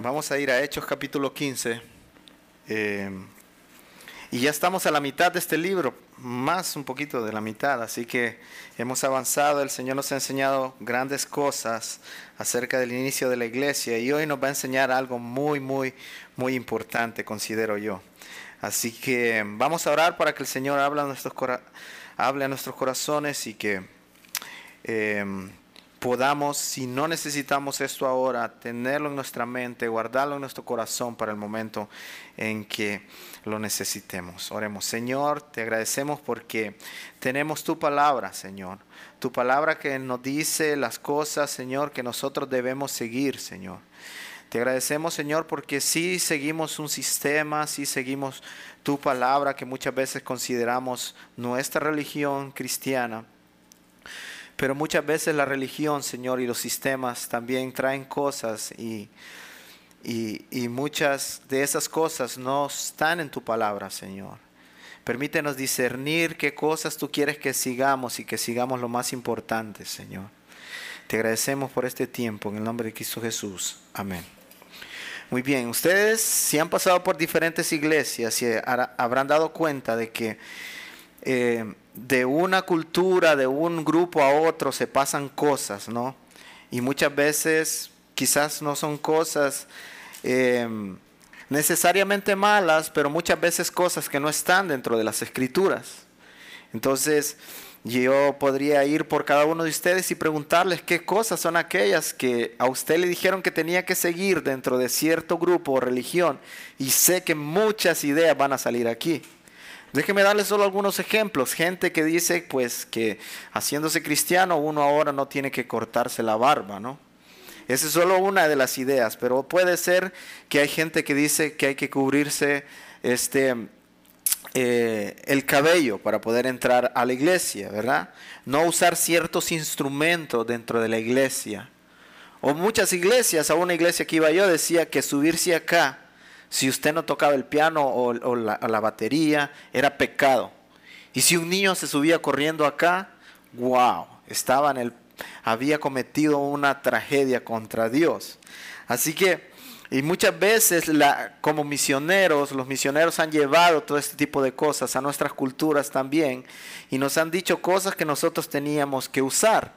Vamos a ir a Hechos capítulo 15. eh, y ya estamos a la mitad de este libro, más un poquito de la mitad, así que hemos avanzado, el Señor nos ha enseñado grandes cosas acerca del inicio de la iglesia y hoy nos va a enseñar algo muy, muy, muy importante, considero yo. Así que vamos a orar para que el Señor hable a nuestros, cora- hable a nuestros corazones y que eh, podamos, si no necesitamos esto ahora, tenerlo en nuestra mente, guardarlo en nuestro corazón para el momento en que lo necesitemos. Oremos, Señor, te agradecemos porque tenemos tu palabra, Señor. Tu palabra que nos dice las cosas, Señor, que nosotros debemos seguir, Señor. Te agradecemos, Señor, porque sí seguimos un sistema, sí seguimos tu palabra que muchas veces consideramos nuestra religión cristiana. Pero muchas veces la religión, Señor, y los sistemas también traen cosas y, y, muchas de esas cosas no están en tu palabra, Señor. Permítenos discernir qué cosas tú quieres que sigamos y que sigamos lo más importante, Señor. Te agradecemos por este tiempo en el nombre de Cristo Jesús. Amén. Muy bien, ustedes si han pasado por diferentes iglesias hará- habrán dado cuenta de que eh, de una cultura, de un grupo a otro se pasan cosas, ¿no? Y muchas veces quizás no son cosas eh, necesariamente malas, pero muchas veces cosas que no están dentro de las escrituras. Entonces, yo podría ir por cada uno de ustedes y preguntarles qué cosas son aquellas que a usted le dijeron que tenía que seguir dentro de cierto grupo o religión. Y sé que muchas ideas van a salir aquí. Déjeme darles solo algunos ejemplos. Gente que dice pues que haciéndose cristiano uno ahora no tiene que cortarse la barba, ¿no? Esa es solo una de las ideas, pero puede ser que hay gente que dice que hay que cubrirse este eh, el cabello para poder entrar a la iglesia, ¿verdad? No usar ciertos instrumentos dentro de la iglesia. O muchas iglesias, a una iglesia que iba yo decía que subirse acá, si usted no tocaba el piano o, la, batería, era pecado. Y si un niño se subía corriendo acá, wow, estaba en el, había cometido una tragedia contra Dios. Así que, y muchas veces como misioneros, los misioneros han llevado todo este tipo de cosas a nuestras culturas también y nos han dicho cosas que nosotros teníamos que usar.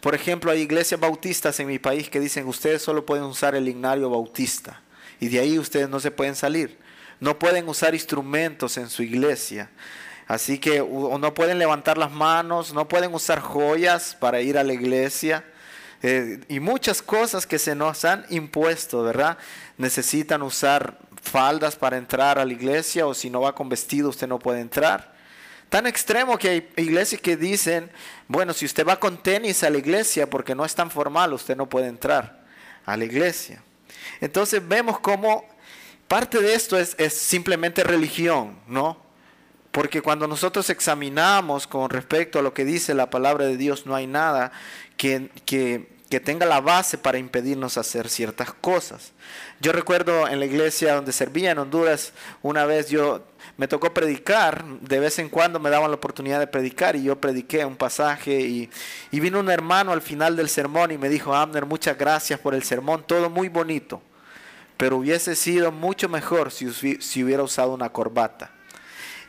Por ejemplo, hay iglesias bautistas en mi país que dicen ustedes solo pueden usar el ignario bautista y de ahí ustedes no se pueden salir. No pueden usar instrumentos en su iglesia. Así que o no pueden levantar las manos, no pueden usar joyas para ir a la iglesia. eh, y muchas cosas que se nos han impuesto, ¿verdad? Necesitan usar faldas para entrar a la iglesia o si no va con vestido usted no puede entrar. Tan extremo que hay iglesias que dicen, bueno, si usted va con tenis a la iglesia porque no es tan formal, usted no puede entrar a la iglesia. Entonces vemos cómo parte de esto es, simplemente religión, ¿no? Porque cuando nosotros examinamos con respecto a lo que dice la palabra de Dios, no hay nada que, que, que tenga la base para impedirnos hacer ciertas cosas. Yo recuerdo en la iglesia donde servía en Honduras, una vez yo me tocó predicar, de vez en cuando me daban la oportunidad de predicar y yo prediqué un pasaje y, y vino un hermano al final del sermón y me dijo, Abner, muchas gracias por el sermón, todo muy bonito, pero hubiese sido mucho mejor si, si hubiera usado una corbata.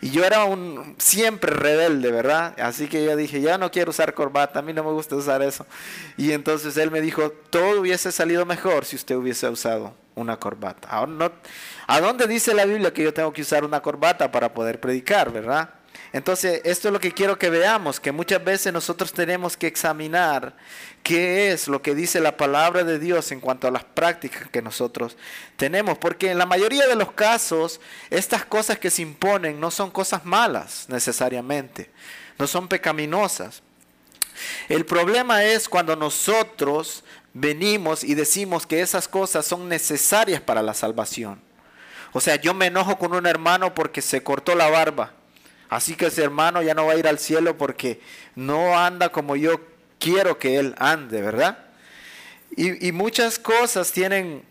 Y yo era un siempre rebelde, ¿verdad? Así que yo dije, ya no quiero usar corbata, a mí no me gusta usar eso. Y entonces él me dijo, todo hubiese salido mejor si usted hubiese usado una corbata. Ahora no, ¿A dónde dice la Biblia que yo tengo que usar una corbata para poder predicar, verdad? Entonces, esto es lo que quiero que veamos, que muchas veces nosotros tenemos que examinar qué es lo que dice la palabra de Dios en cuanto a las prácticas que nosotros tenemos, porque en la mayoría de los casos, estas cosas que se imponen no son cosas malas necesariamente, no son pecaminosas. El problema es cuando nosotros venimos y decimos que esas cosas son necesarias para la salvación. O sea, yo me enojo con un hermano porque se cortó la barba. Así que ese hermano ya no va a ir al cielo porque no anda como yo quiero que él ande, ¿verdad? Y, muchas cosas tienen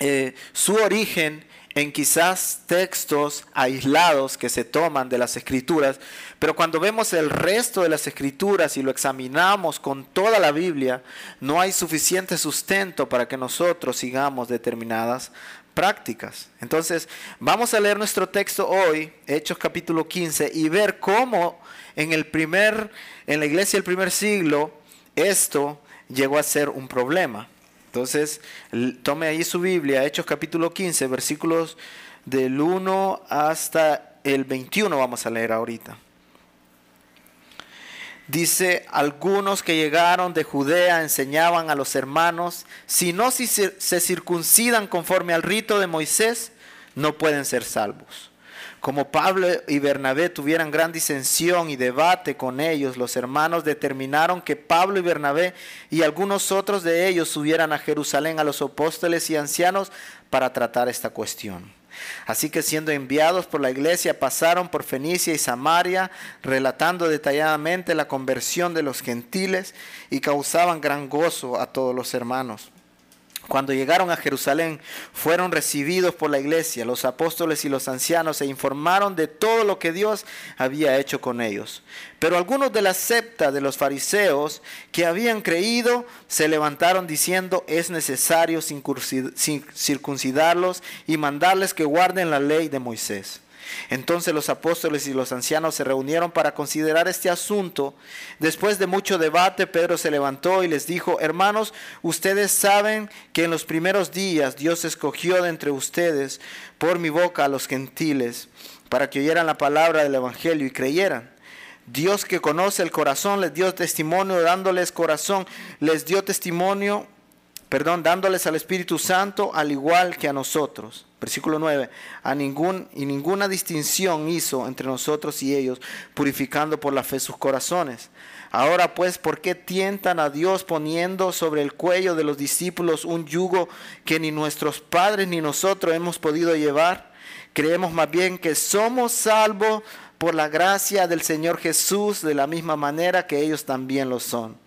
eh, su origen en quizás textos aislados que se toman de las escrituras, pero cuando vemos el resto de las escrituras y lo examinamos con toda la Biblia, no hay suficiente sustento para que nosotros sigamos determinadas prácticas. Entonces, vamos a leer nuestro texto hoy, Hechos capítulo 15, y ver cómo en el primer en la iglesia del primer siglo esto llegó a ser un problema. Entonces, tome ahí su Biblia, Hechos capítulo 15, versículos del 1 hasta el 21 vamos a leer ahorita. Dice, algunos que llegaron de Judea enseñaban a los hermanos, si no se circuncidan conforme al rito de Moisés, no pueden ser salvos. Como Pablo y Bernabé tuvieran gran disensión y debate con ellos, los hermanos determinaron que Pablo y Bernabé y algunos otros de ellos subieran a Jerusalén a los apóstoles y ancianos para tratar esta cuestión. Así que siendo enviados por la iglesia pasaron por Fenicia y Samaria, relatando detalladamente la conversión de los gentiles y causaban gran gozo a todos los hermanos. Cuando llegaron a Jerusalén, fueron recibidos por la iglesia, los apóstoles y los ancianos, e informaron de todo lo que Dios había hecho con ellos. Pero algunos de la septa de los fariseos que habían creído se levantaron diciendo, es necesario circuncidarlos y mandarles que guarden la ley de Moisés. Entonces los apóstoles y los ancianos se reunieron para considerar este asunto. Después de mucho debate, Pedro se levantó y les dijo, hermanos, ustedes saben que en los primeros días Dios escogió de entre ustedes por mi boca a los gentiles para que oyeran la palabra del Evangelio y creyeran. Dios que conoce el corazón les dio testimonio dándoles corazón, les dio testimonio perdón, dándoles al Espíritu Santo al igual que a nosotros. Versículo 9, a ningún y ninguna distinción hizo entre nosotros y ellos, purificando por la fe sus corazones. Ahora pues, ¿por qué tientan a Dios poniendo sobre el cuello de los discípulos un yugo que ni nuestros padres ni nosotros hemos podido llevar? Creemos más bien que somos salvos por la gracia del Señor Jesús de la misma manera que ellos también lo son.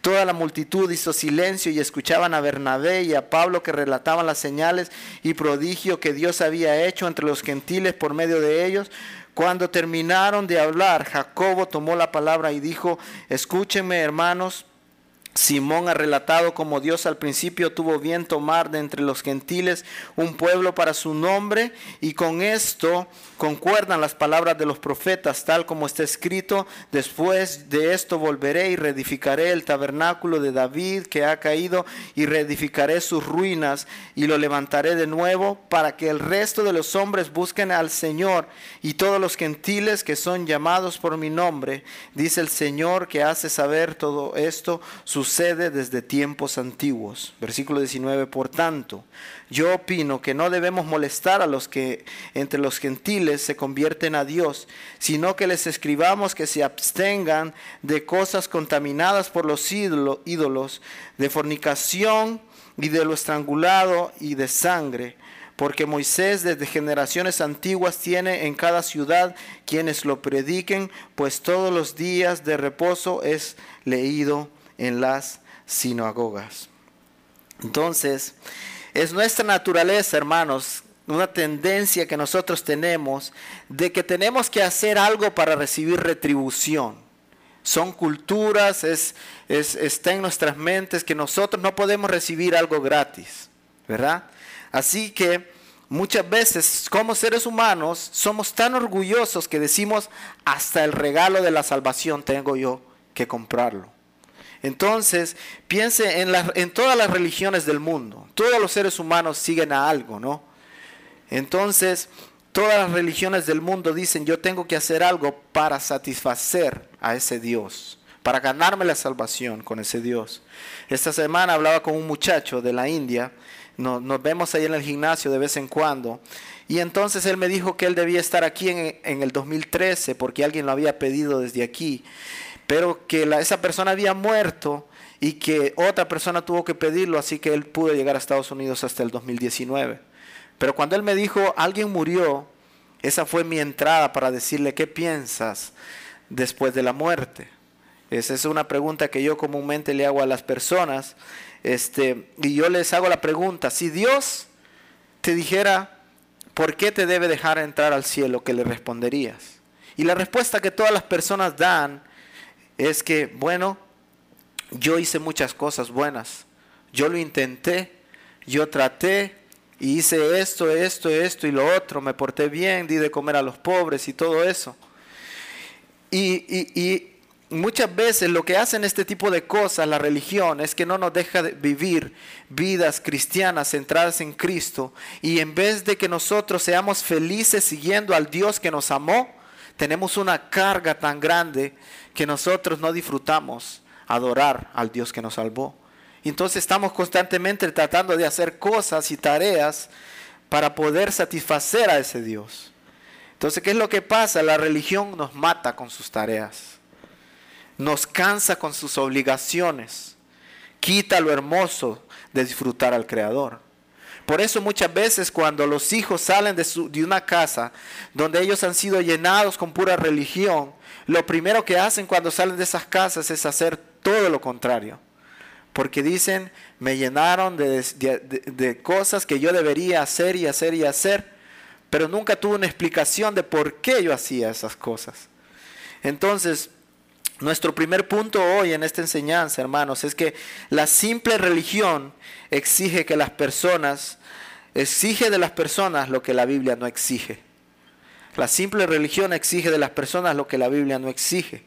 Toda la multitud hizo silencio y escuchaban a Bernabé y a Pablo que relataban las señales y prodigio que Dios había hecho entre los gentiles por medio de ellos. Cuando terminaron de hablar, Jacobo tomó la palabra y dijo, escúchenme hermanos, Simón ha relatado como Dios al principio tuvo bien tomar de entre los gentiles un pueblo para su nombre y con esto concuerdan las palabras de los profetas tal como está escrito, después de esto volveré y reedificaré el tabernáculo de David que ha caído y reedificaré sus ruinas y lo levantaré de nuevo para que el resto de los hombres busquen al Señor y todos los gentiles que son llamados por mi nombre, dice el Señor que hace saber todo esto sucede desde tiempos antiguos. Versículo 19, por tanto, yo opino que no debemos molestar a los que entre los gentiles se convierten a Dios, sino que les escribamos que se abstengan de cosas contaminadas por los ídolos, de fornicación y de lo estrangulado y de sangre porque Moisés desde generaciones antiguas tiene en cada ciudad quienes lo prediquen, pues todos los días de reposo es leído en las sinagogas. Entonces, es nuestra naturaleza, hermanos, una tendencia que nosotros tenemos de que tenemos que hacer algo para recibir retribución. Son culturas, es, está en nuestras mentes que nosotros no podemos recibir algo gratis, ¿verdad? Así que muchas veces como seres humanos somos tan orgullosos que decimos, hasta el regalo de la salvación tengo yo que comprarlo. Entonces, piense en, todas las religiones del mundo. Todos los seres humanos siguen a algo, ¿no? Entonces, todas las religiones del mundo dicen, yo tengo que hacer algo para satisfacer a ese Dios, para ganarme la salvación con ese Dios. Esta semana hablaba con un muchacho de la India, nos, vemos ahí en el gimnasio de vez en cuando, y entonces él me dijo que él debía estar aquí en, en el 2013 porque alguien lo había pedido desde aquí pero que esa persona había muerto y que otra persona tuvo que pedirlo, así que él pudo llegar a Estados Unidos hasta el 2019. Pero cuando él me dijo, alguien murió, esa fue mi entrada para decirle, ¿qué piensas después de la muerte? Esa es una pregunta que yo comúnmente le hago a las personas. Este, y yo les hago la pregunta, si Dios te dijera, ¿por qué te debe dejar entrar al cielo? ¿Qué le responderías? Y la respuesta que todas las personas dan es que, bueno, yo hice muchas cosas buenas, yo lo intenté, yo traté y hice esto, esto, esto y lo otro, me porté bien, di de comer a los pobres y todo eso. Y, muchas veces lo que hacen este tipo de cosas, la religión, es que no nos deja de vivir vidas cristianas centradas en Cristo. Y en vez de que nosotros seamos felices siguiendo al Dios que nos amó, tenemos una carga tan grande que nosotros no disfrutamos adorar al Dios que nos salvó. Entonces estamos constantemente tratando de hacer cosas y tareas para poder satisfacer a ese Dios. Entonces, ¿qué es lo que pasa? La religión nos mata con sus tareas, nos cansa con sus obligaciones, quita lo hermoso de disfrutar al Creador. Por eso muchas veces cuando los hijos salen de, de, una casa donde ellos han sido llenados con pura religión, lo primero que hacen cuando salen de esas casas es hacer todo lo contrario porque dicen, me llenaron de, cosas que yo debería hacer y hacer y hacer, pero nunca tuve una explicación de por qué yo hacía esas cosas. Entonces, nuestro primer punto hoy en esta enseñanza, hermanos, es que la simple religión exige que las personas, exige de las personas lo que la Biblia no exige. La simple religión exige de las personas lo que la Biblia no exige.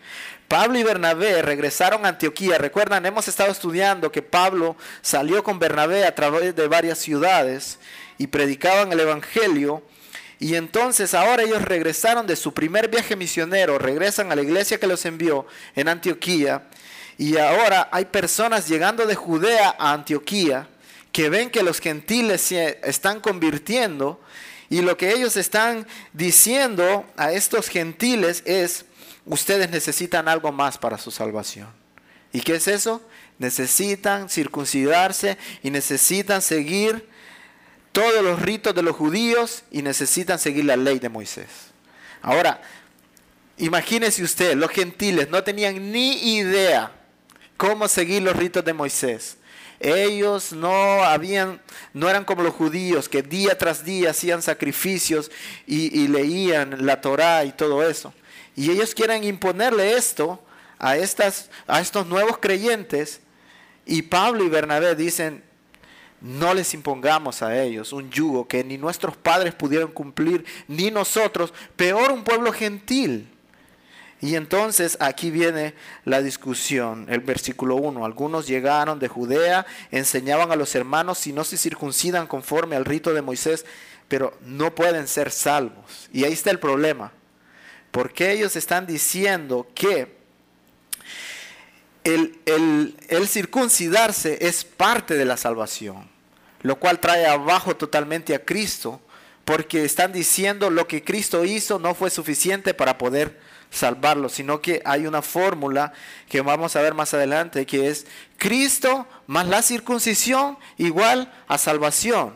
Pablo y Bernabé regresaron a Antioquía. Recuerdan, hemos estado estudiando que Pablo salió con Bernabé a través de varias ciudades y predicaban el Evangelio. Y entonces ahora ellos regresaron de su primer viaje misionero, regresan a la iglesia que los envió en Antioquía. Y ahora hay personas llegando de Judea a Antioquía que ven que los gentiles se están convirtiendo y lo que ellos están diciendo a estos gentiles es, ustedes necesitan algo más para su salvación. ¿Y qué es eso? Necesitan circuncidarse y necesitan seguir todos los ritos de los judíos y necesitan seguir la ley de Moisés. Ahora, imagínese usted, los gentiles no tenían ni idea cómo seguir los ritos de Moisés. Ellos no habían, no eran como los judíos que día tras día hacían sacrificios y, leían la Torá y todo eso. Y ellos quieren imponerle esto a, estas, a estos nuevos creyentes. Y Pablo y Bernabé dicen, no les impongamos a ellos un yugo que ni nuestros padres pudieron cumplir, ni nosotros, peor un pueblo gentil. Y entonces aquí viene la discusión, el versículo 1. Algunos llegaron de Judea, enseñaban a los hermanos si no se circuncidan conforme al rito de Moisés, pero no pueden ser salvos. Y ahí está el problema. Porque ellos están diciendo que el, circuncidarse es parte de la salvación, lo cual trae abajo totalmente a Cristo, porque están diciendo lo que Cristo hizo no fue suficiente para poder salvarlo, sino que hay una fórmula que vamos a ver más adelante, que es Cristo más la circuncisión igual a salvación.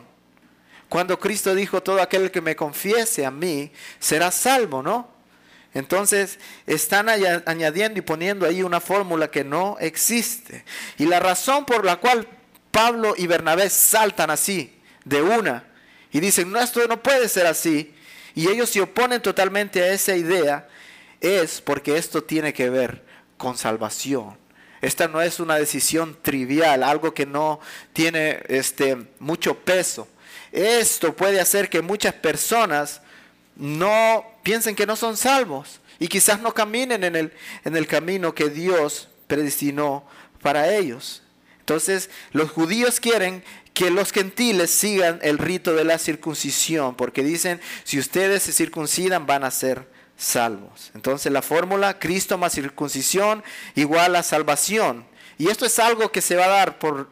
Cuando Cristo dijo, todo aquel que me confiese a mí será salvo, ¿no? Entonces están añadiendo y poniendo ahí una fórmula que no existe. Y la razón por la cual Pablo y Bernabé saltan así, de una, y dicen, no, esto no puede ser así, y ellos se oponen totalmente a esa idea, es porque esto tiene que ver con salvación. Esta no es una decisión trivial, algo que no tiene este, mucho peso. Esto puede hacer que muchas personas no piensen que no son salvos y quizás no caminen en el, en el camino que Dios predestinó para ellos. Entonces, los judíos quieren que los gentiles sigan el rito de la circuncisión, porque dicen, si ustedes se circuncidan van a ser salvos. Entonces, la fórmula, Cristo más circuncisión igual a salvación. Y esto es algo que se va a dar por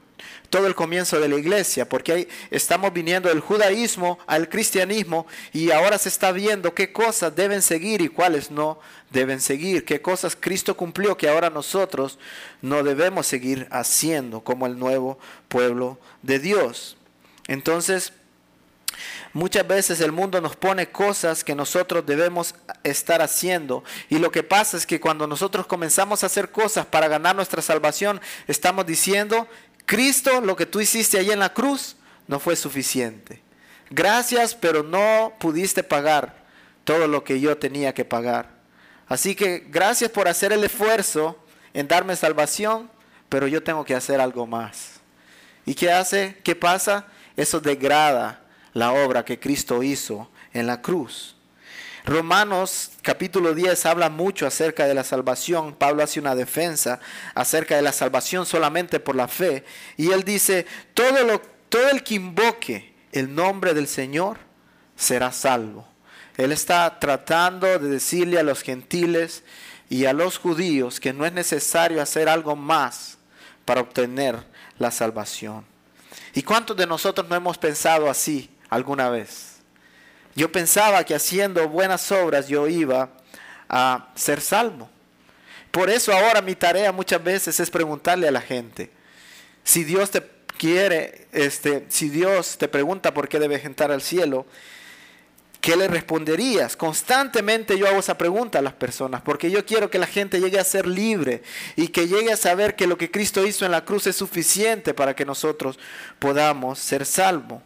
todo el comienzo de la iglesia, porque ahí estamos viniendo del judaísmo al cristianismo y ahora se está viendo qué cosas deben seguir y cuáles no deben seguir, qué cosas Cristo cumplió que ahora nosotros no debemos seguir haciendo como el nuevo pueblo de Dios. Entonces, Muchas veces el mundo nos pone cosas que nosotros debemos estar haciendo. Y lo que pasa es que cuando nosotros comenzamos a hacer cosas para ganar nuestra salvación, estamos diciendo Cristo, lo que tú hiciste ahí en la cruz, no fue suficiente. Gracias, pero no pudiste pagar todo lo que yo tenía que pagar. Así que gracias por hacer el esfuerzo en darme salvación, pero yo tengo que hacer algo más. ¿Y qué hace? ¿Qué pasa? Eso degrada la obra que Cristo hizo en la cruz. Romanos capítulo 10 habla mucho acerca de la salvación. Pablo hace una defensa acerca de la salvación solamente por la fe. Y él dice, todo, lo, todo el que invoque el nombre del Señor será salvo. Él está tratando de decirle a los gentiles y a los judíos que no es necesario hacer algo más para obtener la salvación. ¿Y cuántos de nosotros no hemos pensado así alguna vez? Yo pensaba que haciendo buenas obras yo iba a ser salvo. Por eso ahora mi tarea muchas veces es preguntarle a la gente, si Dios te quiere, este, si Dios te pregunta por qué debes entrar al cielo, ¿qué le responderías? Constantemente yo hago esa pregunta a las personas, porque yo quiero que la gente llegue a ser libre y que llegue a saber que lo que Cristo hizo en la cruz es suficiente para que nosotros podamos ser salvos.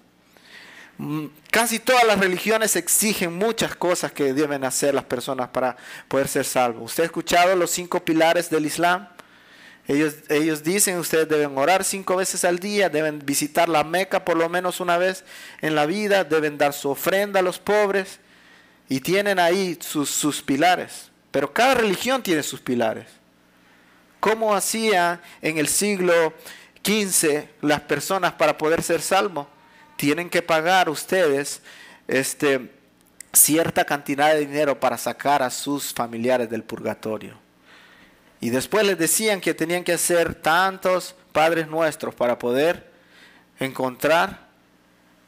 Mm, casi todas las religiones exigen muchas cosas que deben hacer las personas para poder ser salvos. ¿Usted ha escuchado los cinco pilares del Islam? Ellos, ellos dicen, ustedes deben orar cinco veces al día, deben visitar la Meca por lo menos una vez en la vida, deben dar su ofrenda a los pobres y tienen ahí sus, sus pilares. Pero cada religión tiene sus pilares. ¿Cómo hacía en el siglo XV las personas para poder ser salvos? Tienen que pagar ustedes este, cierta cantidad de dinero para sacar a sus familiares del purgatorio. Y después les decían que tenían que hacer tantos padres nuestros para poder encontrar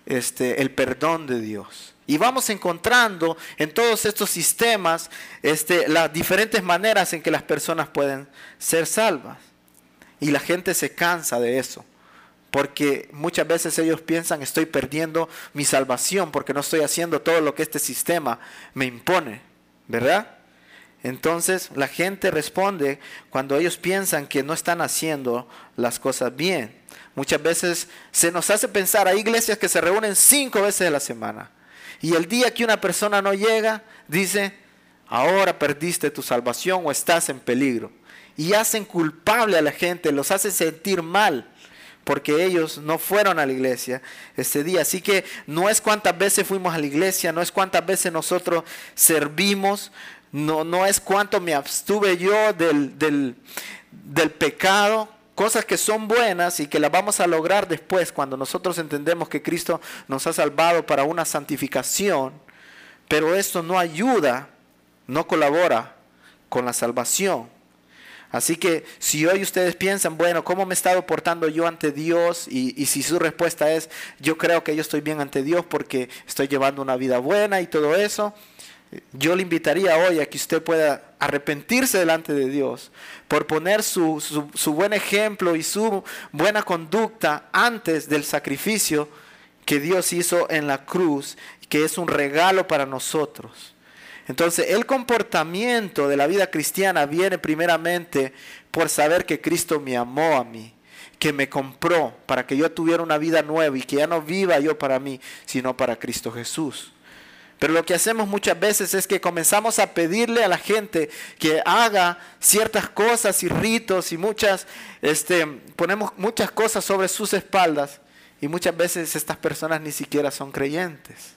este, el perdón de Dios. Y vamos encontrando en todos estos sistemas este, las diferentes maneras en que las personas pueden ser salvas. Y la gente se cansa de eso. Porque muchas veces ellos piensan estoy perdiendo mi salvación porque no estoy haciendo todo lo que este sistema me impone, ¿verdad? Entonces la gente responde cuando ellos piensan que no están haciendo las cosas bien. Muchas veces se nos hace pensar, hay iglesias que se reúnen cinco veces a la semana. Y el día que una persona no llega, dice, ahora perdiste tu salvación o estás en peligro. Y hacen culpable a la gente, los hacen sentir mal porque ellos no fueron a la iglesia ese día. Así que no es cuántas veces fuimos a la iglesia, no es cuántas veces nosotros servimos, no, no es cuánto me abstuve yo del, del, del pecado, cosas que son buenas y que las vamos a lograr después cuando nosotros entendemos que Cristo nos ha salvado para una santificación, pero esto no ayuda, no colabora con la salvación. Así que si hoy ustedes piensan, bueno, ¿cómo me he estado portando yo ante Dios? Y, si su respuesta es, yo creo que yo estoy bien ante Dios porque estoy llevando una vida buena y todo eso, yo le invitaría hoy a que usted pueda arrepentirse delante de Dios por poner su, su buen ejemplo y su buena conducta antes del sacrificio que Dios hizo en la cruz, que es un regalo para nosotros. Entonces, el comportamiento de la vida cristiana viene primeramente por saber que Cristo me amó a mí, que me compró para que yo tuviera una vida nueva y que ya no viva yo para mí, sino para Cristo Jesús. Pero lo que hacemos muchas veces es que comenzamos a pedirle a la gente que haga ciertas cosas y ritos y muchas, este, ponemos muchas cosas sobre sus espaldas y muchas veces estas personas ni siquiera son creyentes.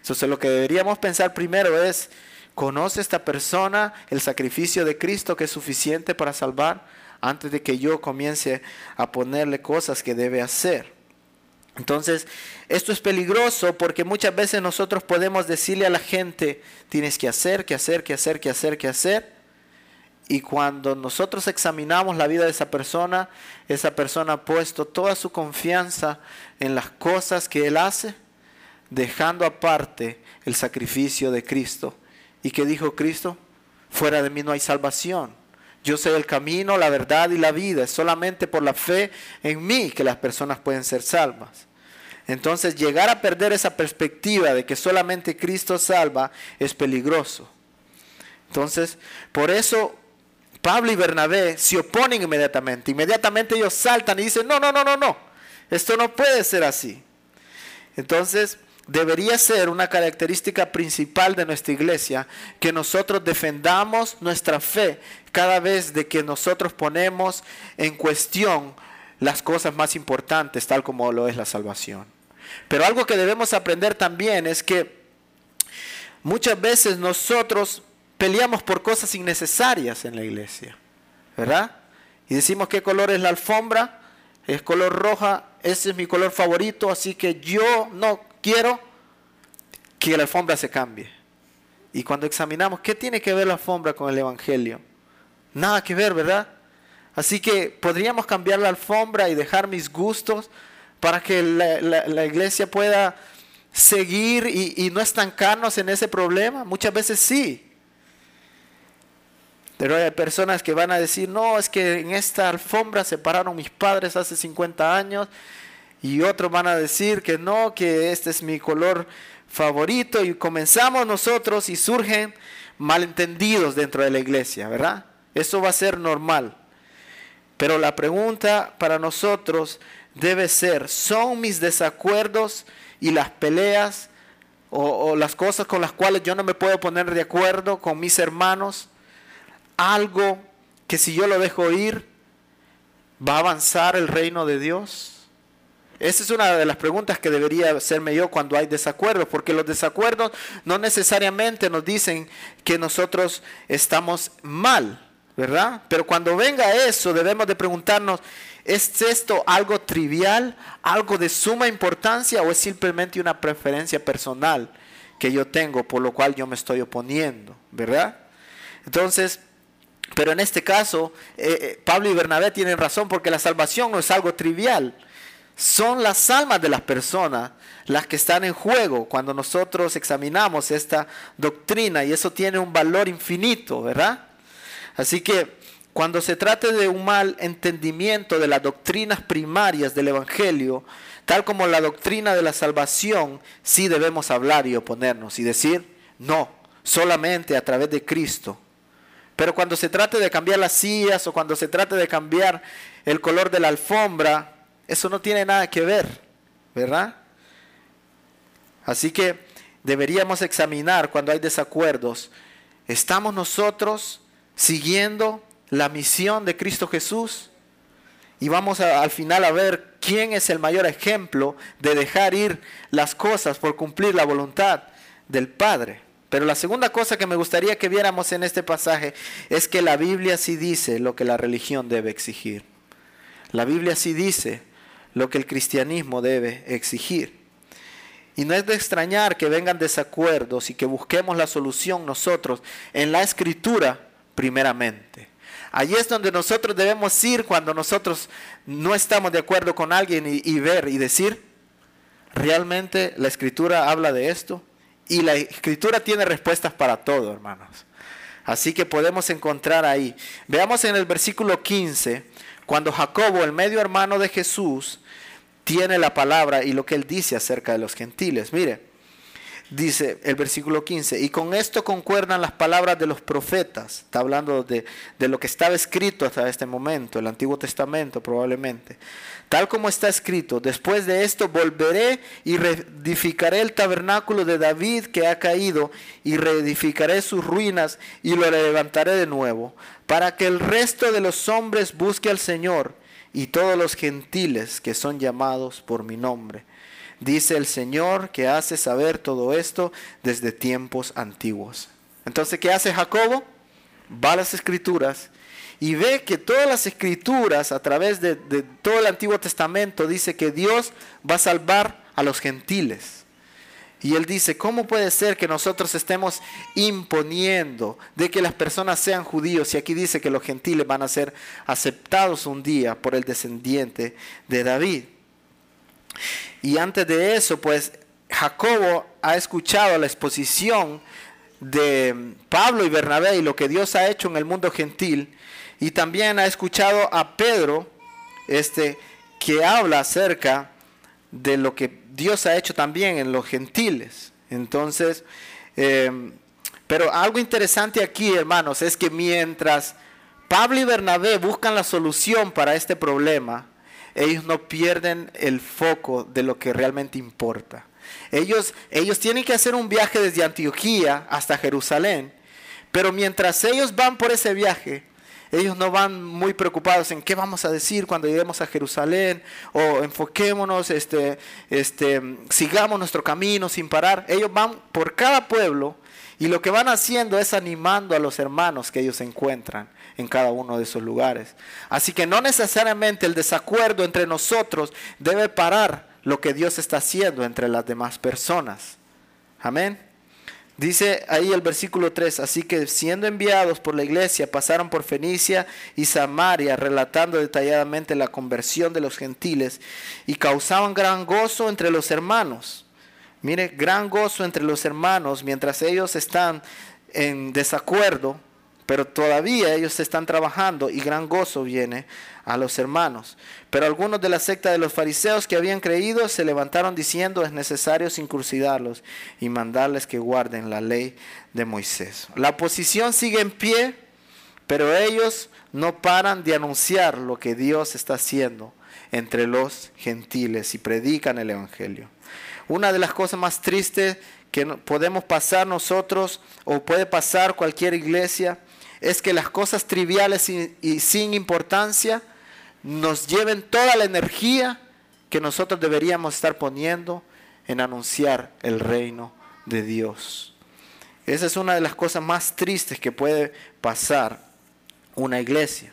Entonces lo que deberíamos pensar primero es, ¿conoce esta persona el sacrificio de Cristo que es suficiente para salvar? Antes de que yo comience a ponerle cosas que debe hacer. Entonces, esto es peligroso porque muchas veces nosotros podemos decirle a la gente, tienes que hacer, que hacer, que hacer, que hacer, que hacer. Y cuando nosotros examinamos la vida de esa persona, esa persona ha puesto toda su confianza en las cosas que él hace dejando aparte el sacrificio de Cristo. ¿Y qué dijo Cristo? Fuera de mí no hay salvación. Yo soy el camino, la verdad y la vida. Es solamente por la fe en mí que las personas pueden ser salvas. Entonces llegar a perder esa perspectiva de que solamente Cristo salva es peligroso. Entonces, por eso Pablo y Bernabé se oponen inmediatamente. Inmediatamente ellos saltan y dicen, no, no, no, no, no. Esto no puede ser así. Entonces, debería ser una característica principal de nuestra iglesia, que nosotros defendamos nuestra fe cada vez de que nosotros ponemos en cuestión las cosas más importantes, tal como lo es la salvación. Pero algo que debemos aprender también es que muchas veces nosotros peleamos por cosas innecesarias en la iglesia, ¿verdad? Y decimos qué color es la alfombra, es color roja, ese es mi color favorito, así que yo no quiero que la alfombra se cambie. Y cuando examinamos, ¿qué tiene que ver la alfombra con el Evangelio? Nada que ver, ¿verdad? Así que podríamos cambiar la alfombra y dejar mis gustos para que la, iglesia pueda seguir y, y no estancarnos en ese problema. Muchas veces sí. Pero hay personas que van a decir, no, es que en esta alfombra se pararon mis padres hace 50 años. Y otros van a decir que no, que este es mi color favorito. Y comenzamos nosotros y surgen malentendidos dentro de la iglesia, ¿verdad? Eso va a ser normal. Pero la pregunta para nosotros debe ser, ¿son mis desacuerdos y las peleas o, las cosas con las cuales yo no me puedo poner de acuerdo con mis hermanos algo que si yo lo dejo ir va a avanzar el reino de Dios? Esa es una de las preguntas que debería hacerme yo cuando hay desacuerdos, porque los desacuerdos no necesariamente nos dicen que nosotros estamos mal. ¿verdad? Pero cuando venga eso, debemos de preguntarnos, ¿es esto algo trivial, algo de suma importancia o es simplemente una preferencia personal que yo tengo por lo cual yo me estoy oponiendo, ¿verdad? Entonces, pero en este caso, eh, eh, Pablo y Bernabé tienen razón porque la salvación no es algo trivial. Son las almas de las personas las que están en juego cuando nosotros examinamos esta doctrina y eso tiene un valor infinito, ¿verdad? Así que cuando se trate de un mal entendimiento de las doctrinas primarias del Evangelio, tal como la doctrina de la salvación, sí debemos hablar y oponernos y decir, no, solamente a través de Cristo. Pero cuando se trate de cambiar las sillas o cuando se trate de cambiar el color de la alfombra, eso no tiene nada que ver, ¿verdad? Así que deberíamos examinar cuando hay desacuerdos, ¿estamos nosotros siguiendo la misión de Cristo Jesús. Y vamos al final a ver quién es el mayor ejemplo de dejar ir las cosas por cumplir la voluntad del Padre. Pero la segunda cosa que me gustaría que viéramos en este pasaje es que la Biblia sí dice lo que la religión debe exigir. La Biblia sí dice lo que el cristianismo debe exigir. Y no es de extrañar que vengan desacuerdos y que busquemos la solución nosotros en la escritura primeramente. Allí es donde nosotros debemos ir cuando nosotros no estamos de acuerdo con alguien y, ver y decir, realmente la escritura habla de esto y la escritura tiene respuestas para todo, hermanos. Así que podemos encontrar ahí. Veamos en el versículo 15, cuando Jacobo, el medio hermano de Jesús, tiene la palabra y lo que él dice acerca de los gentiles. Mire, dice el versículo 15, y con esto concuerdan las palabras de los profetas, está hablando de, de, lo que estaba escrito hasta este momento, el Antiguo Testamento probablemente, tal como está escrito, después de esto volveré y reedificaré el tabernáculo de David que ha caído, y reedificaré sus ruinas y lo levantaré de nuevo, para que el resto de los hombres busque al Señor y todos los gentiles que son llamados por mi nombre dice el Señor que hace saber todo esto desde tiempos antiguos. Entonces, ¿qué hace Jacobo? Va a las escrituras y ve que todas las escrituras a través de, todo el Antiguo Testamento dice que Dios va a salvar a los gentiles. Y él dice, ¿cómo puede ser que nosotros estemos imponiendo de que las personas sean judíos? Y aquí dice que los gentiles van a ser aceptados un día por el descendiente de David. Y antes de eso, pues Jacobo ha escuchado la exposición de Pablo y Bernabé y lo que Dios ha hecho en el mundo gentil. Y también ha escuchado a Pedro, este, que habla acerca de lo que Dios ha hecho también en los gentiles. Entonces, em, pero algo interesante aquí, hermanos, es que mientras Pablo y Bernabé buscan la solución para este problema, ellos no pierden el foco de lo que realmente importa. Ellos, ellos tienen que hacer un viaje desde Antioquía hasta Jerusalén, pero mientras ellos van por ese viaje, ellos no van muy preocupados en qué vamos a decir cuando lleguemos a Jerusalén o enfoquémonos, este, este, sigamos nuestro camino sin parar. Ellos van por cada pueblo y lo que van haciendo es animando a los hermanos que ellos encuentran en cada uno de esos lugares. Así que no necesariamente el desacuerdo entre nosotros debe parar lo que Dios está haciendo entre las demás personas. Amén. Dice ahí el versículo 3, así que siendo enviados por la iglesia pasaron por Fenicia y Samaria, relatando detalladamente la conversión de los gentiles y causaban gran gozo entre los hermanos. Mire, gran gozo entre los hermanos mientras ellos están en desacuerdo pero todavía ellos están trabajando y gran gozo viene a los hermanos. Pero algunos de la secta de los fariseos que habían creído se levantaron diciendo es necesario circuncidarlos y mandarles que guarden la ley de Moisés. La oposición sigue en pie, pero ellos no paran de anunciar lo que Dios está haciendo entre los gentiles y predican el Evangelio. Una de las cosas más tristes que podemos pasar nosotros o puede pasar cualquier iglesia es que las cosas triviales y, sin importancia nos lleven toda la energía que nosotros deberíamos estar poniendo en anunciar el reino de Dios. Esa es una de las cosas más tristes que puede pasar una iglesia.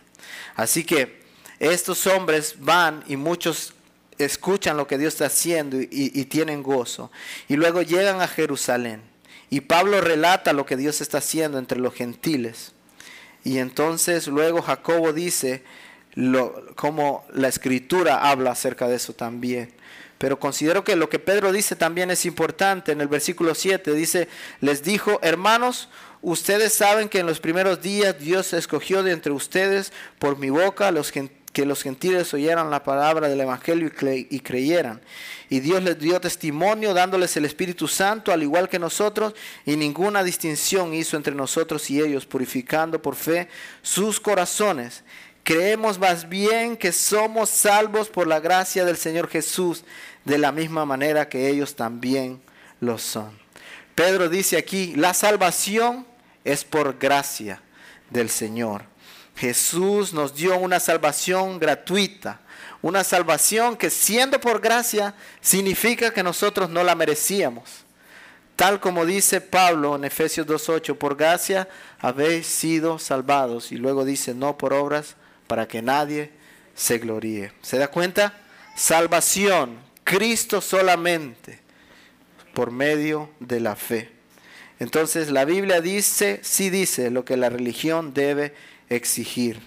Así que estos hombres van y muchos escuchan lo que Dios está haciendo y, tienen gozo. Y luego llegan a Jerusalén. Y Pablo relata lo que Dios está haciendo entre los gentiles. Y entonces luego Jacobo dice lo, como la escritura habla acerca de eso también. Pero considero que lo que Pedro dice también es importante. En el versículo 7 dice, les dijo, hermanos, ustedes saben que en los primeros días Dios escogió de entre ustedes por mi boca los gentiles que los gentiles oyeran la palabra del Evangelio y, creyeran. Y Dios les dio testimonio dándoles el Espíritu Santo, al igual que nosotros, y ninguna distinción hizo entre nosotros y ellos, purificando por fe sus corazones. Creemos más bien que somos salvos por la gracia del Señor Jesús, de la misma manera que ellos también lo son. Pedro dice aquí, la salvación es por gracia del Señor Jesús nos dio una salvación gratuita, una salvación que siendo por gracia significa que nosotros no la merecíamos. Tal como dice Pablo en Efesios 2.8, por gracia habéis sido salvados. Y luego dice, no por obras, para que nadie se gloríe. ¿Se da cuenta? Salvación, Cristo solamente, por medio de la fe. Entonces la Biblia dice, sí dice lo que la religión debe exigir.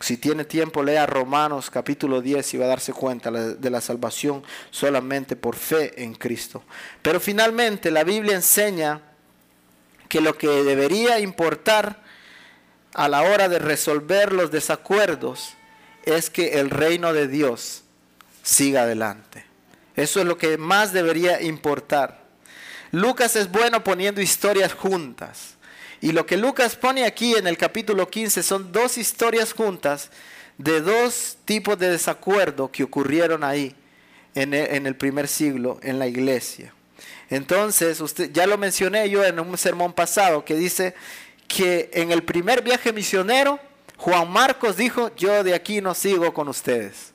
Si tiene tiempo, lea Romanos capítulo 10 y va a darse cuenta de la salvación solamente por fe en Cristo. Pero finalmente la Biblia enseña que lo que debería importar a la hora de resolver los desacuerdos es que el reino de Dios siga adelante. Eso es lo que más debería importar. Lucas es bueno poniendo historias juntas. Y lo que Lucas pone aquí en el capítulo 15 son dos historias juntas de dos tipos de desacuerdo que ocurrieron ahí en el, primer siglo en la iglesia. Entonces, usted, ya lo mencioné yo en un sermón pasado que dice que en el primer viaje misionero, Juan Marcos dijo, yo de aquí no sigo con ustedes.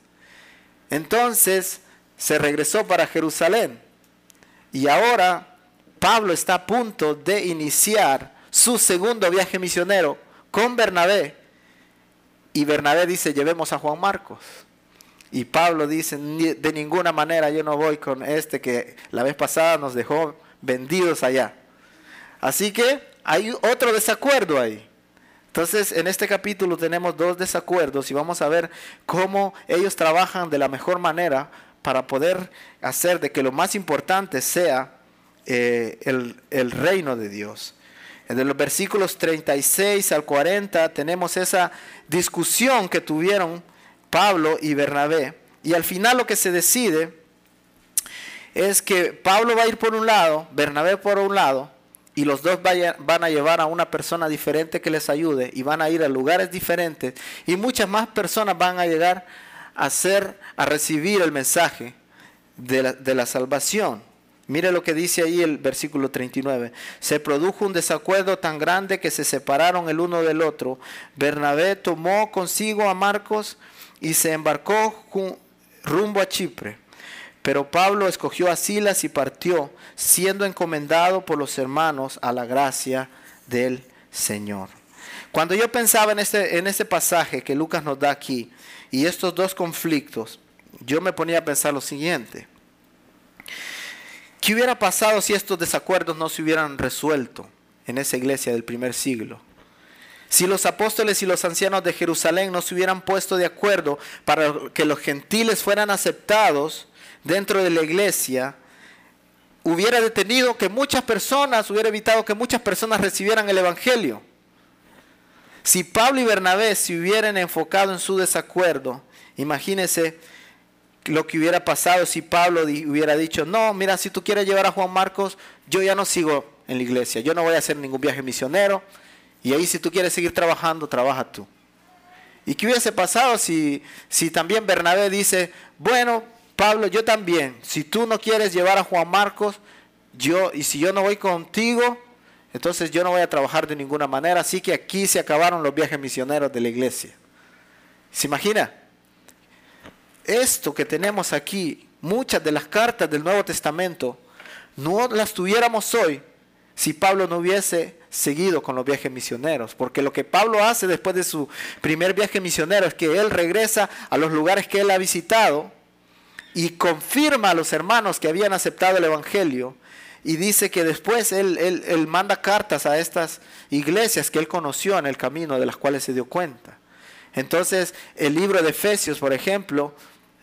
Entonces se regresó para Jerusalén. Y ahora Pablo está a punto de iniciar su segundo viaje misionero con Bernabé. Y Bernabé dice, llevemos a Juan Marcos. Y Pablo dice, de ninguna manera yo no voy con este que la vez pasada nos dejó vendidos allá. Así que hay otro desacuerdo ahí. Entonces, en este capítulo tenemos dos desacuerdos y vamos a ver cómo ellos trabajan de la mejor manera para poder hacer de que lo más importante sea eh, el, el reino de Dios. En los versículos 36 al 40 tenemos esa discusión que tuvieron Pablo y Bernabé. Y al final lo que se decide es que Pablo va a ir por un lado, Bernabé por un lado, y los dos van a llevar a una persona diferente que les ayude y van a ir a lugares diferentes y muchas más personas van a llegar a hacer, a recibir el mensaje de de la salvación. Mire lo que dice ahí el versículo 39. Se produjo un desacuerdo tan grande que se separaron el uno del otro. Bernabé tomó consigo a Marcos y se embarcó rumbo a Chipre. Pero Pablo escogió a Silas y partió, siendo encomendado por los hermanos a la gracia del Señor. Cuando yo pensaba en este, en este pasaje que Lucas nos da aquí y estos dos conflictos, yo me ponía a pensar lo siguiente. ¿Qué hubiera pasado si estos desacuerdos no se hubieran resuelto en esa iglesia del primer siglo? Si los apóstoles y los ancianos de Jerusalén no se hubieran puesto de acuerdo para que los gentiles fueran aceptados dentro de la iglesia, hubiera detenido que muchas personas, hubiera evitado que muchas personas recibieran el Evangelio. Si Pablo y Bernabé se hubieran enfocado en su desacuerdo, imagínense lo que hubiera pasado si Pablo hubiera dicho, no, mira, si tú quieres llevar a Juan Marcos, yo ya no sigo en la iglesia, yo no voy a hacer ningún viaje misionero, y ahí si tú quieres seguir trabajando, trabaja tú. ¿Y qué hubiese pasado si, si también Bernabé dice, bueno, Pablo, yo también, si tú no quieres llevar a Juan Marcos, yo, y si yo no voy contigo, entonces yo no voy a trabajar de ninguna manera, así que aquí se acabaron los viajes misioneros de la iglesia. ¿Se imagina? Esto que tenemos aquí, muchas de las cartas del Nuevo Testamento, no las tuviéramos hoy si Pablo no hubiese seguido con los viajes misioneros. Porque lo que Pablo hace después de su primer viaje misionero es que él regresa a los lugares que él ha visitado y confirma a los hermanos que habían aceptado el Evangelio. Y dice que después él, él manda cartas a estas iglesias que él conoció en el camino, de las cuales se dio cuenta. Entonces, el libro de Efesios, por ejemplo,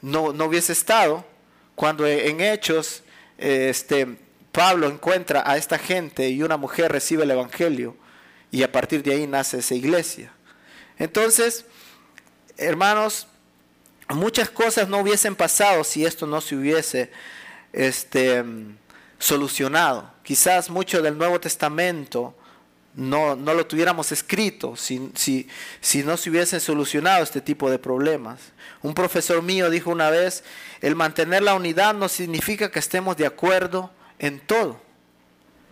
no, no hubiese estado cuando en Hechos este, Pablo encuentra a esta gente y una mujer recibe el Evangelio y a partir de ahí nace esa iglesia. Entonces, hermanos, muchas cosas no hubiesen pasado si esto no se hubiese este, solucionado. Quizás mucho del Nuevo Testamento no, no lo tuviéramos escrito si, si, si no se hubiesen solucionado este tipo de problemas. Un profesor mío dijo una vez, el mantener la unidad no significa que estemos de acuerdo en todo,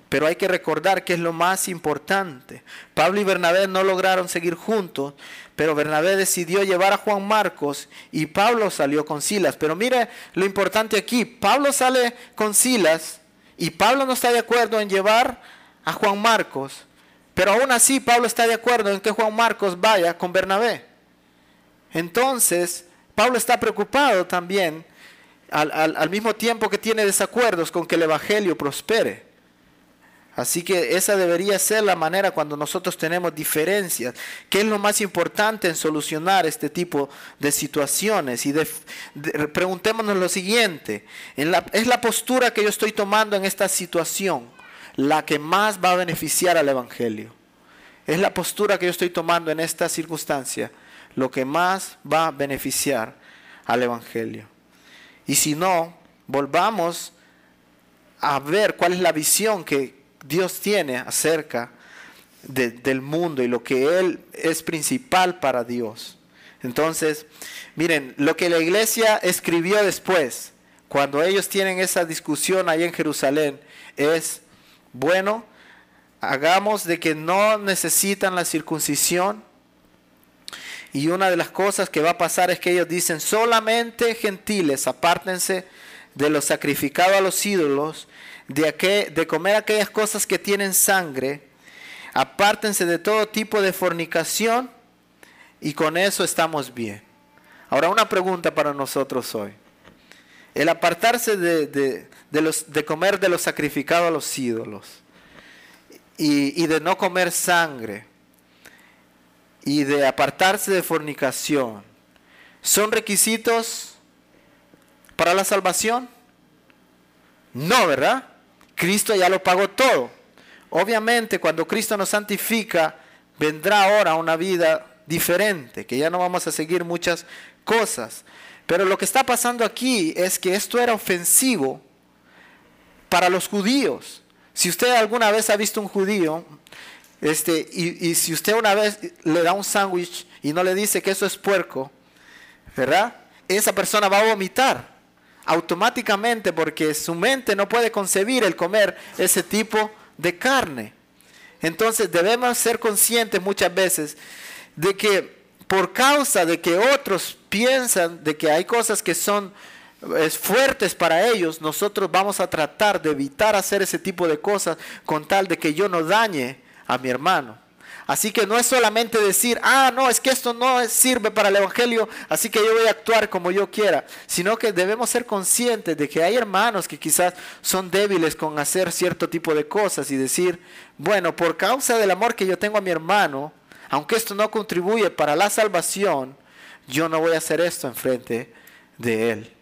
pero hay que recordar que es lo más importante. Pablo y Bernabé no lograron seguir juntos, pero Bernabé decidió llevar a Juan Marcos y Pablo salió con Silas. Pero mire lo importante aquí, Pablo sale con Silas y Pablo no está de acuerdo en llevar a Juan Marcos, pero aún así Pablo está de acuerdo en que Juan Marcos vaya con Bernabé. Entonces, Pablo está preocupado también al, mismo tiempo que tiene desacuerdos con que el Evangelio prospere. Así que esa debería ser la manera cuando nosotros tenemos diferencias. ¿Qué es lo más importante en solucionar este tipo de situaciones? Y preguntémonos lo siguiente, ¿es la postura que yo estoy tomando en esta situación? La que más va a beneficiar al Evangelio. Es la postura que yo estoy tomando en esta circunstancia, lo que más va a beneficiar al Evangelio. Y si no, volvamos a ver cuál es la visión que Dios tiene acerca del mundo y lo que Él es principal para Dios. Entonces, miren, lo que la iglesia escribió después, cuando ellos tienen esa discusión ahí en Jerusalén, es bueno, hagamos de que no necesitan la circuncisión. Y una de las cosas que va a pasar es que ellos dicen, solamente gentiles, apártense de lo sacrificado a los ídolos, de, de comer aquellas cosas que tienen sangre, apártense de todo tipo de fornicación y con eso estamos bien. Ahora una pregunta para nosotros hoy. El apartarse de, los, de comer de lo sacrificado a los ídolos y, de no comer sangre y de apartarse de fornicación, ¿son requisitos para la salvación? No, ¿verdad? Cristo ya lo pagó todo. Obviamente cuando Cristo nos santifica, vendrá ahora una vida diferente, que ya no vamos a seguir muchas cosas. Pero lo que está pasando aquí es que esto era ofensivo para los judíos. Si usted alguna vez ha visto un judío, este, y, si usted una vez le da un sándwich y no le dice que eso es puerco, ¿verdad? esa persona va a vomitar automáticamente porque su mente no puede concebir el comer ese tipo de carne. Entonces debemos ser conscientes muchas veces de que por causa de que otros piensan de que hay cosas que son fuertes para ellos, nosotros vamos a tratar de evitar hacer ese tipo de cosas con tal de que yo no dañe a mi hermano. Así que no es solamente decir, ah, no, es que esto no sirve para el Evangelio, así que yo voy a actuar como yo quiera, sino que debemos ser conscientes de que hay hermanos que quizás son débiles con hacer cierto tipo de cosas y decir, bueno, por causa del amor que yo tengo a mi hermano, aunque esto no contribuye para la salvación, yo no voy a hacer esto en frente de él,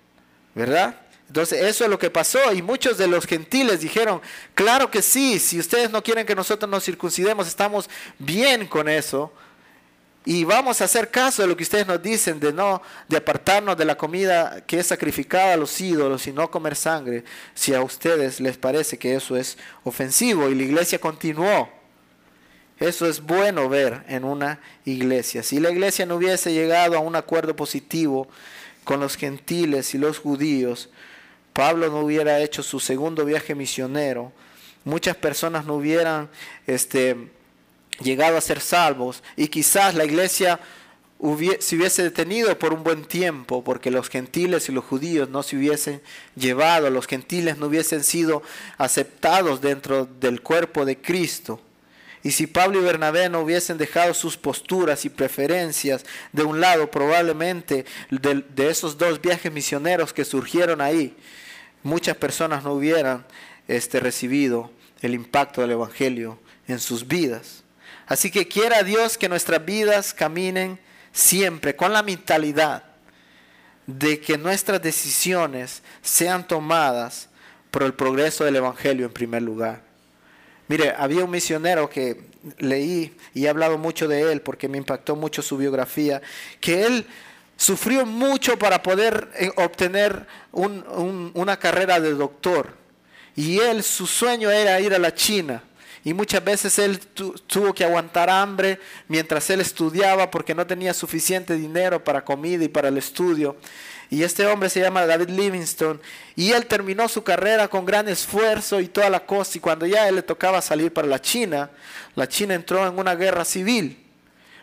¿verdad? Entonces eso es lo que pasó y muchos de los gentiles dijeron, claro que sí, si ustedes no quieren que nosotros nos circuncidemos, estamos bien con eso. Y vamos a hacer caso de lo que ustedes nos dicen de no de apartarnos de la comida que es sacrificada a los ídolos y no comer sangre, si a ustedes les parece que eso es ofensivo y la iglesia continuó. Eso es bueno ver en una iglesia. Si la iglesia no hubiese llegado a un acuerdo positivo con los gentiles y los judíos, Pablo no hubiera hecho su segundo viaje misionero, muchas personas no hubieran este, llegado a ser salvos y quizás la iglesia se hubiese detenido por un buen tiempo porque los gentiles y los judíos no se hubiesen llevado, los gentiles no hubiesen sido aceptados dentro del cuerpo de Cristo. Y si Pablo y Bernabé no hubiesen dejado sus posturas y preferencias de un lado, probablemente de, esos dos viajes misioneros que surgieron ahí, muchas personas no hubieran este, recibido el impacto del Evangelio en sus vidas. Así que quiera Dios que nuestras vidas caminen siempre con la mentalidad de que nuestras decisiones sean tomadas por el progreso del Evangelio en primer lugar. Mire, había un misionero que leí y he hablado mucho de él porque me impactó mucho su biografía, que él sufrió mucho para poder eh, obtener una carrera de doctor. Y él, su sueño era ir a la China. Y muchas veces él tuvo que aguantar hambre mientras él estudiaba porque no tenía suficiente dinero para comida y para el estudio. Y este hombre se llama David Livingstone. Y él terminó su carrera con gran esfuerzo y toda la cosa. Y cuando ya él le tocaba salir para la China, la China entró en una guerra civil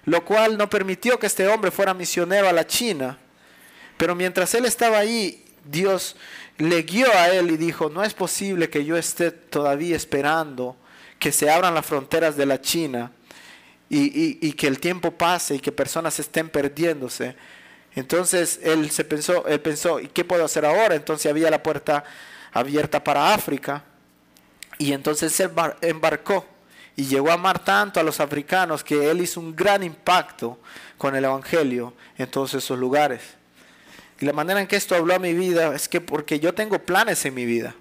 lo cual no permitió que este hombre fuera misionero a la China. Pero mientras él estaba ahí, Dios le guió a él y dijo, no es posible que yo esté todavía esperando que se abran las fronteras de la China y, que el tiempo pase y que personas estén perdiéndose. Entonces él se pensó, él pensó, ¿y qué puedo hacer ahora? Entonces había la puerta abierta para África y entonces él embarcó y llegó a amar tanto a los africanos que él hizo un gran impacto con el Evangelio en todos esos lugares. Y la manera en que esto habló a mi vida es que porque yo tengo planes en mi vida.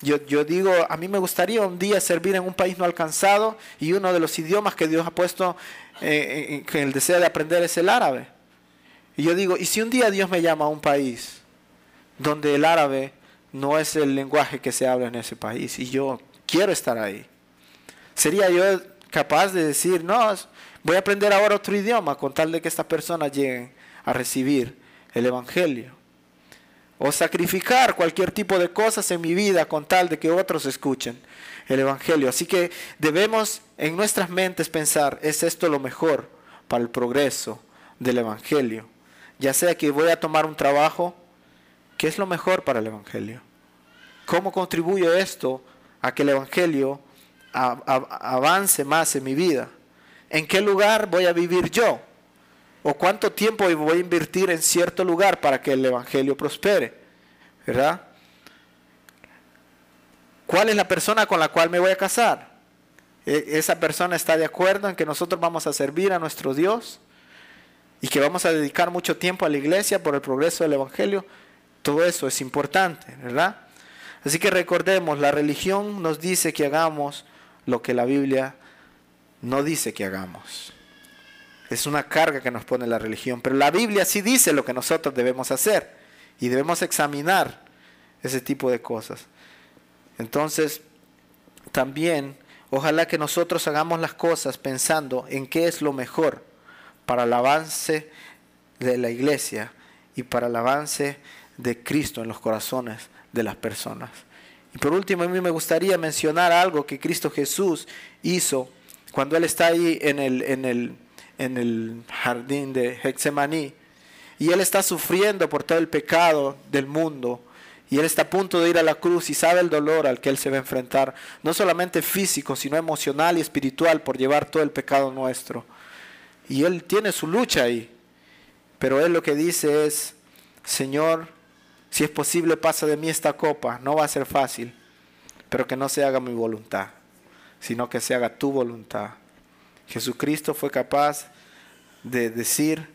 Yo, yo, digo, a mí me gustaría un día servir en un país no alcanzado y uno de los idiomas que Dios ha puesto eh, en el deseo de aprender es el árabe. Y yo digo, ¿y si un día Dios me llama a un país donde el árabe no es el lenguaje que se habla en ese país y yo quiero estar ahí? ¿Sería yo capaz de decir, no, voy a aprender ahora otro idioma con tal de que estas personas lleguen a recibir el Evangelio? O sacrificar cualquier tipo de cosas en mi vida con tal de que otros escuchen el Evangelio. Así que debemos en nuestras mentes pensar, ¿es esto lo mejor para el progreso del Evangelio? Ya sea que voy a tomar un trabajo, ¿qué es lo mejor para el Evangelio? ¿Cómo contribuye esto a que el Evangelio avance más en mi vida? ¿En qué lugar voy a vivir yo? ¿O cuánto tiempo voy a invertir en cierto lugar para que el Evangelio prospere? ¿Verdad? ¿Cuál es la persona con la cual me voy a casar? ¿E, ¿Esa persona está de acuerdo en que nosotros vamos a servir a nuestro Dios? Y que vamos a dedicar mucho tiempo a la iglesia por el progreso del Evangelio. Todo eso es importante, ¿verdad? Así que recordemos, la religión nos dice que hagamos lo que la Biblia no dice que hagamos. Es una carga que nos pone la religión, pero la Biblia sí dice lo que nosotros debemos hacer y debemos examinar ese tipo de cosas. Entonces, también, ojalá que nosotros hagamos las cosas pensando en qué es lo mejor para el avance de la iglesia y para el avance de Cristo en los corazones de las personas. Y por último, a mí me gustaría mencionar algo que Cristo Jesús hizo cuando Él está ahí en el, en el, en el jardín de Hexemaní y Él está sufriendo por todo el pecado del mundo. Y Él está a punto de ir a la cruz y sabe el dolor al que Él se va a enfrentar, no solamente físico, sino emocional y espiritual por llevar todo el pecado nuestro. Y Él tiene su lucha ahí. Pero Él lo que dice es, Señor, si es posible, pasa de mí esta copa. No va a ser fácil, pero que no se haga mi voluntad, sino que se haga tu voluntad. Jesucristo fue capaz de decir,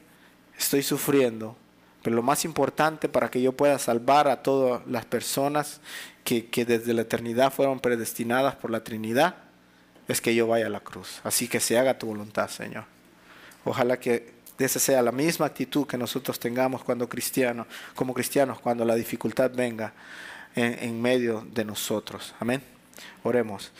estoy sufriendo, pero lo más importante para que yo pueda salvar a todas las personas que, que desde la eternidad fueron predestinadas por la Trinidad, es que yo vaya a la cruz. Así que se haga tu voluntad, Señor. Ojalá que esa sea la misma actitud que nosotros tengamos cuando cristianos, como cristianos, cuando la dificultad venga en, en medio de nosotros. Amén. Oremos.